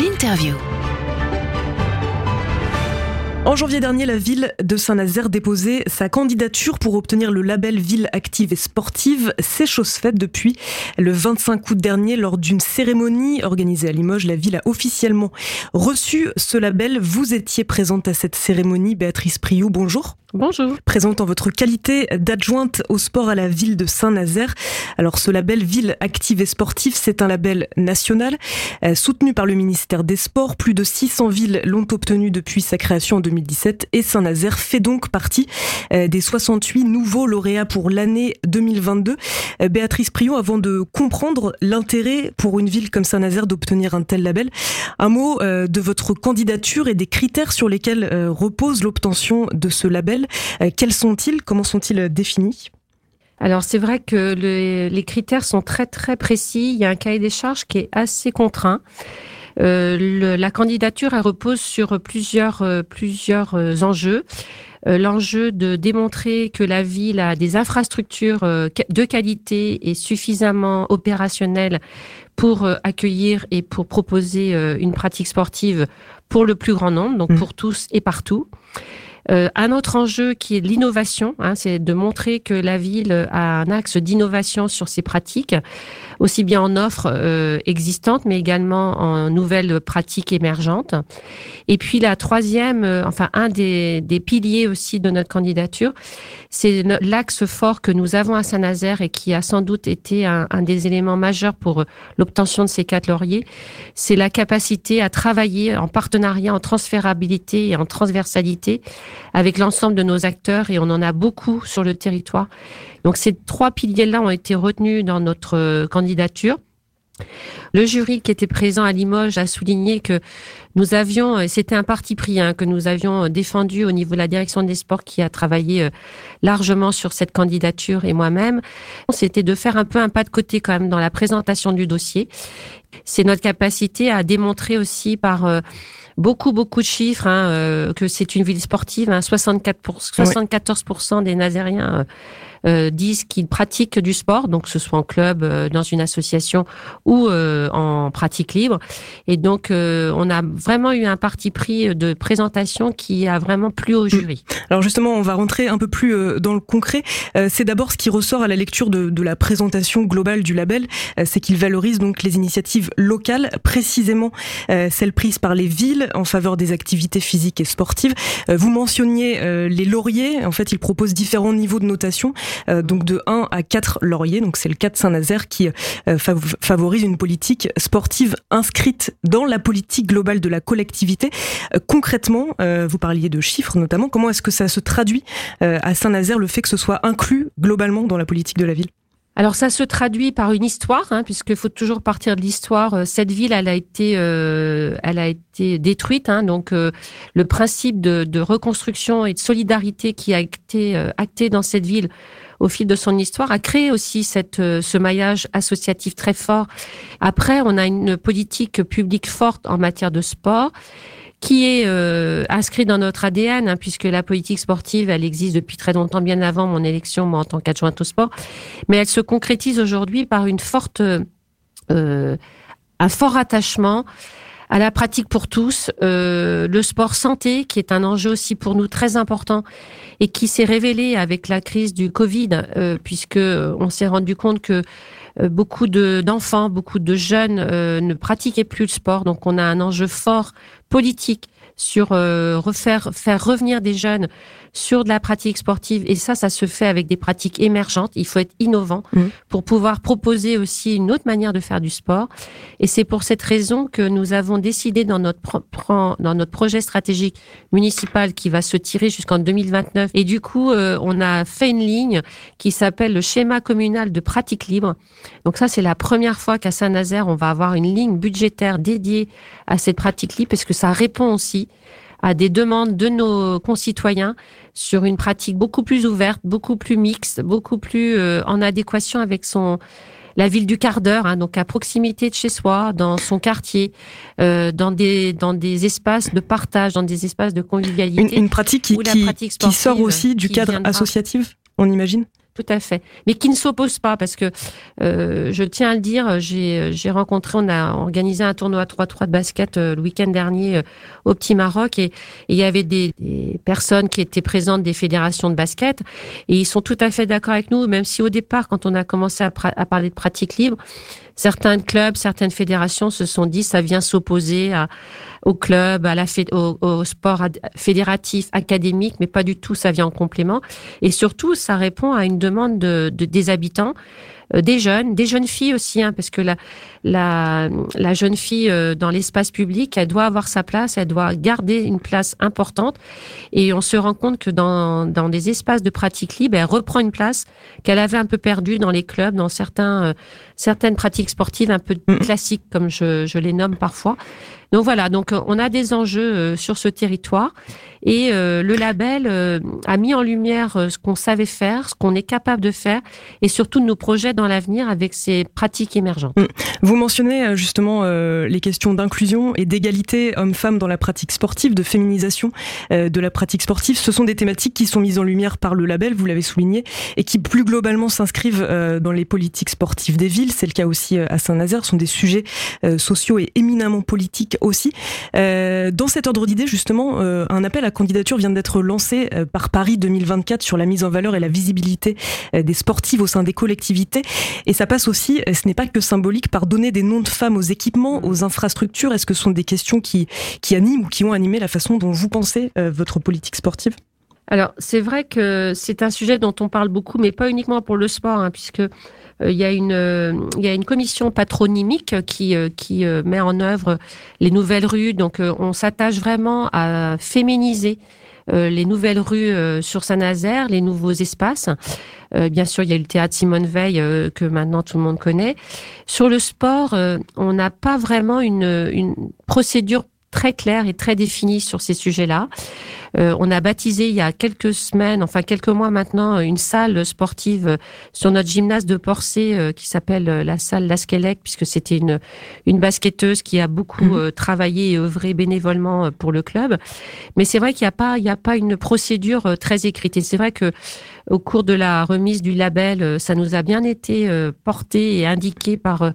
L'interview. En janvier dernier, la ville de Saint-Nazaire déposait sa candidature pour obtenir le label Ville active et sportive. C'est chose faite depuis le 25 août dernier lors d'une cérémonie organisée à Limoges. La ville a officiellement reçu ce label. Vous étiez présente à cette cérémonie, Béatrice Priou. Bonjour. Bonjour. Présente en votre qualité d'adjointe au sport à la ville de Saint-Nazaire. Alors ce label Ville active et sportive, c'est un label national euh, soutenu par le ministère des Sports. Plus de 600 villes l'ont obtenu depuis sa création en 2017 et Saint-Nazaire fait donc partie euh, des 68 nouveaux lauréats pour l'année 2022. Euh, Béatrice Prion, avant de comprendre l'intérêt pour une ville comme Saint-Nazaire d'obtenir un tel label, un mot de votre candidature et des critères sur lesquels repose l'obtention de ce label. Euh, quels sont-ils Comment sont-ils définis? Alors c'est vrai que les critères sont très très précis. Il y a un cahier des charges qui est assez contraint. Euh, la candidature elle repose sur plusieurs euh, plusieurs enjeux. L'enjeu de démontrer que la ville a des infrastructures de qualité et suffisamment opérationnelles pour accueillir et pour proposer une pratique sportive pour le plus grand nombre, donc mmh. pour tous et partout. Euh, un autre enjeu qui est l'innovation, hein, c'est de montrer que la ville a un axe d'innovation sur ses pratiques, aussi bien en offres euh, existantes, mais également en nouvelles pratiques émergentes. Et puis la troisième, euh, enfin un des, des, piliers aussi de notre candidature, c'est l'axe fort que nous avons à Saint-Nazaire et qui a sans doute été un, un des éléments majeurs pour l'obtention de ces quatre lauriers, c'est la capacité à travailler en partenariat, en transférabilité et en transversalité avec l'ensemble de nos acteurs et on en a beaucoup sur le territoire. Donc ces trois piliers-là ont été retenus dans notre euh, candidature. Le jury qui était présent à Limoges a souligné que nous avions, euh, c'était un parti pris hein, que nous avions euh, défendu au niveau de la direction des sports qui a travaillé largement sur cette candidature et moi-même. C'était de faire un peu un pas de côté quand même dans la présentation du dossier. C'est notre capacité à démontrer aussi par beaucoup, beaucoup de chiffres, hein, euh, que c'est une ville sportive. Hein, 64 pour, 74% des Nazériens euh, euh, disent qu'ils pratiquent du sport, donc que ce soit en club, euh, dans une association ou euh, en pratique libre. Et donc, on a vraiment eu un parti pris de présentation qui a vraiment plu au jury. Mm. Alors justement, on va rentrer un peu plus dans le concret. C'est d'abord ce qui ressort à la lecture de, de la présentation globale du label, c'est qu'il valorise donc les initiatives locales, précisément celles prises par les villes en faveur des activités physiques et sportives. Vous mentionniez les lauriers. En fait, il propose différents niveaux de notation. Euh, donc de 1 à 4 lauriers. Donc c'est le cas de Saint-Nazaire qui euh, favorise une politique sportive inscrite dans la politique globale de la collectivité. Euh, concrètement, vous parliez de chiffres notamment. Comment est-ce que ça se traduit à Saint-Nazaire le fait que ce soit inclus globalement dans la politique de la ville? Alors ça se traduit par une histoire, hein, puisqu'il faut toujours partir de l'histoire. Cette ville, elle a été, elle a été détruite. Hein, donc le principe de, reconstruction et de solidarité qui a été acté dans cette ville au fil de son histoire, a créé aussi cette, euh, ce maillage associatif très fort. Après, on a une politique publique forte en matière de sport qui est euh, inscrit dans notre ADN, hein, puisque la politique sportive, elle existe depuis très longtemps, bien avant mon élection, moi en tant qu'adjointe au sport, mais elle se concrétise aujourd'hui par une forte, euh, un fort attachement à la pratique pour tous, euh, le sport santé, qui est un enjeu aussi pour nous très important et qui s'est révélé avec la crise du Covid, euh, puisque on s'est rendu compte que euh, beaucoup d'enfants, beaucoup de jeunes euh, ne pratiquaient plus le sport. Donc on a un enjeu fort politique sur refaire faire revenir des jeunes sur de la pratique sportive. Et ça, ça se fait avec des pratiques émergentes. Il faut être innovant mmh. pour pouvoir proposer aussi une autre manière de faire du sport. Et c'est pour cette raison que nous avons décidé dans notre, dans notre projet stratégique municipal qui va se tirer jusqu'en 2029. Et du coup, euh, on a fait une ligne qui s'appelle le schéma communal de pratique libre. Donc ça, c'est la première fois qu'à Saint-Nazaire, on va avoir une ligne budgétaire dédiée à cette pratique libre parce que ça répond aussi à des demandes de nos concitoyens sur une pratique beaucoup plus ouverte, beaucoup plus mixte, beaucoup plus euh, en adéquation avec son la ville du quart d'heure, hein, donc à proximité de chez soi, dans son quartier, euh, dans des dans des espaces de partage, dans des espaces de convivialité. Une, pratique qui, qui, qui, sort aussi du cadre associatif, on imagine? Tout à fait. Mais qui ne s'opposent pas parce que euh, je tiens à le dire, j'ai rencontré, on a organisé un tournoi 3-3 de basket euh, le week-end dernier euh, au Petit Maroc et, il y avait des, personnes qui étaient présentes des fédérations de basket et ils sont tout à fait d'accord avec nous, même si au départ, quand on a commencé à, à parler de pratique libre, certains clubs, certaines fédérations se sont dit ça vient s'opposer au club, à la au, au, sport fédératif, académique, mais pas du tout, ça vient en complément. Et surtout, ça répond à une demande de, des habitants euh, des jeunes, des jeunes filles aussi, hein, parce que la, la, la jeune fille euh, dans l'espace public, elle doit avoir sa place, elle doit garder une place importante. Et on se rend compte que dans, dans des espaces de pratique libre, elle reprend une place qu'elle avait un peu perdue dans les clubs, dans certains, euh, certaines pratiques sportives un peu mm. classiques, comme je, je les nomme parfois. Donc voilà, donc on a des enjeux sur ce territoire et le label a mis en lumière ce qu'on savait faire, ce qu'on est capable de faire et surtout nos projets dans l'avenir avec ces pratiques émergentes. Mm. Vous mentionnez euh, justement euh, les questions d'inclusion et d'égalité homme-femme dans la pratique sportive, de féminisation euh, de la pratique sportive. Ce sont des thématiques qui sont mises en lumière par le label, vous l'avez souligné, et qui plus globalement s'inscrivent dans les politiques sportives des villes. C'est le cas aussi à Saint-Nazaire. Ce sont des sujets sociaux et éminemment politiques aussi. Dans cet ordre d'idée, justement, un appel à candidature vient d'être lancé par Paris 2024 sur la mise en valeur et la visibilité des sportives au sein des collectivités. Et ça passe aussi, ce n'est pas que symbolique, par donner des noms de femmes aux équipements, aux infrastructures. Est-ce que ce sont des questions qui, animent ou qui ont animé la façon dont vous pensez euh, votre politique sportive? Alors, c'est vrai que c'est un sujet dont on parle beaucoup, mais pas uniquement pour le sport, hein, puisque euh, il y a une il y a une commission patronymique qui euh, qui met en œuvre les nouvelles rues. Donc, on s'attache vraiment à féminiser euh, les nouvelles rues euh, sur Saint-Nazaire, les nouveaux espaces. Euh, bien sûr, il y a le théâtre Simone Veil que maintenant tout le monde connaît. Sur le sport, on n'a pas vraiment une, une procédure très claire et très définie sur ces sujets-là. Euh, on a baptisé il y a quelques semaines, enfin quelques mois maintenant, une salle sportive sur notre gymnase de Porcé euh, qui s'appelle euh, la salle Lasquelec, puisque c'était une, une basketteuse qui a beaucoup mhm. travaillé et œuvré bénévolement pour le club. Mais c'est vrai qu'il n'y a pas, il n'y a pas une procédure très écrite. Et c'est vrai que au cours de la remise du label, ça nous a bien été porté et indiqué par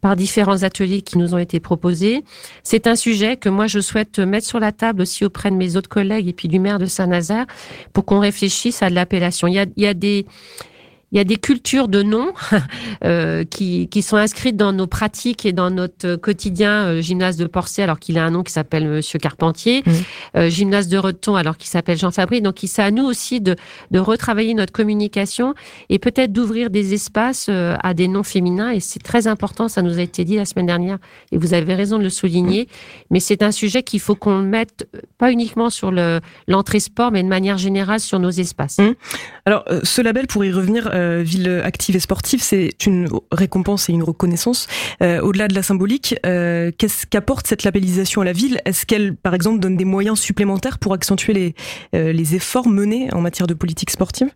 par différents ateliers qui nous ont été proposés. C'est un sujet que moi je souhaite mettre sur la table aussi auprès de mes autres collègues puis du maire de Saint-Nazaire pour qu'on réfléchisse à l'appellation. Il y a, il y a des il y a des cultures de noms euh, qui, qui, sont inscrites dans nos pratiques et dans notre quotidien. Euh, gymnase de Porcé, alors qu'il a un nom qui s'appelle Monsieur Carpentier. Mmh. Euh, gymnase de Reton, alors qu'il s'appelle Jean Fabry. Donc, c'est à nous aussi de, de retravailler notre communication et peut-être d'ouvrir des espaces euh, à des noms féminins. Et c'est très important, ça nous a été dit la semaine dernière, et vous avez raison de le souligner. Mmh. Mais c'est un sujet qu'il faut qu'on mette pas uniquement sur l'entrée sport, mais de manière générale sur nos espaces. Mmh. Alors, ce label, pour y revenir, euh, ville active et sportive, c'est une récompense et une reconnaissance. Euh, au-delà de la symbolique, euh, qu'est-ce qu'apporte cette labellisation à la ville? Est-ce qu'elle, par exemple, donne des moyens supplémentaires pour accentuer les, les efforts menés en matière de politique sportive?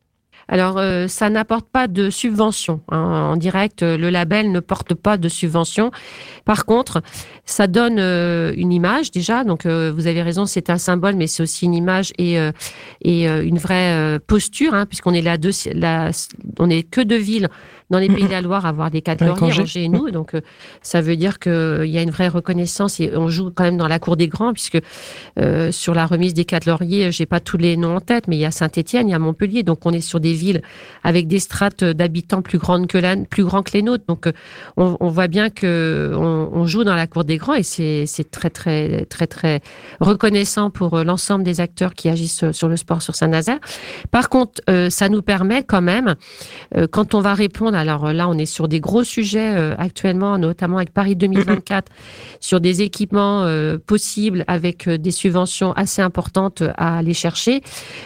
Alors, euh, ça n'apporte pas de subvention. Hein. En direct, le label ne porte pas de subvention. Par contre, ça donne euh, une image déjà. Donc, euh, vous avez raison, c'est un symbole, mais c'est aussi une image et, et une vraie posture, hein, puisqu'on est là, deux, là, on est que deux villes dans les Pays de la Loire avoir des quatre lauriers, chez nous. Donc, euh, ça veut dire qu'il euh, y a une vraie reconnaissance et on joue quand même dans la cour des grands, puisque euh, sur la remise des quatre lauriers, j'ai pas tous les noms en tête, mais il y a Saint-Étienne, il y a Montpellier. Donc, on est sur des villes avec des strates d'habitants plus grandes que la, plus grands que les nôtres. Donc, on, on voit bien que on, on, joue dans la cour des grands et c'est très, très, très, très reconnaissant pour l'ensemble des acteurs qui agissent sur le sport sur Saint-Nazaire. Par contre, ça nous permet quand même, quand on va répondre alors euh, là, on est sur des gros sujets euh, actuellement, notamment avec Paris 2024, sur des équipements euh, possibles avec des subventions assez importantes à aller chercher.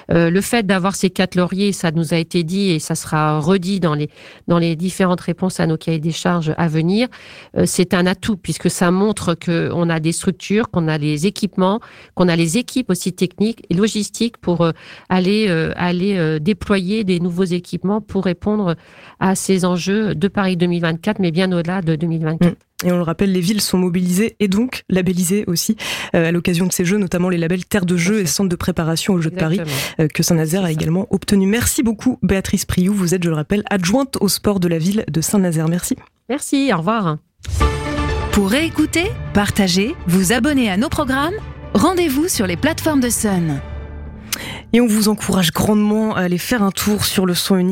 le fait d'avoir ces quatre lauriers, ça nous a dit et ça sera redit dans les différentes réponses à nos cahiers des charges à venir. c'est un atout puisque ça montre que on a des structures, qu'on a les équipements, qu'on a les équipes aussi techniques et logistiques pour aller aller déployer des nouveaux équipements pour répondre à ces enjeux de Paris 2024, mais bien au-delà de 2024. Et on le rappelle, les villes sont mobilisées et donc labellisées aussi à l'occasion de ces jeux, notamment les labels Terre de Jeux et Centre de préparation aux Jeux de Paris que Saint-Nazaire a également obtenu. Merci beaucoup Béatrice Priou, vous êtes, je le rappelle, adjointe au sport de la ville de Saint-Nazaire. Merci. Merci, au revoir. Pour réécouter, partager, vous abonner à nos programmes, rendez-vous sur les plateformes de Sun. Et on vous encourage grandement à aller faire un tour sur le son unique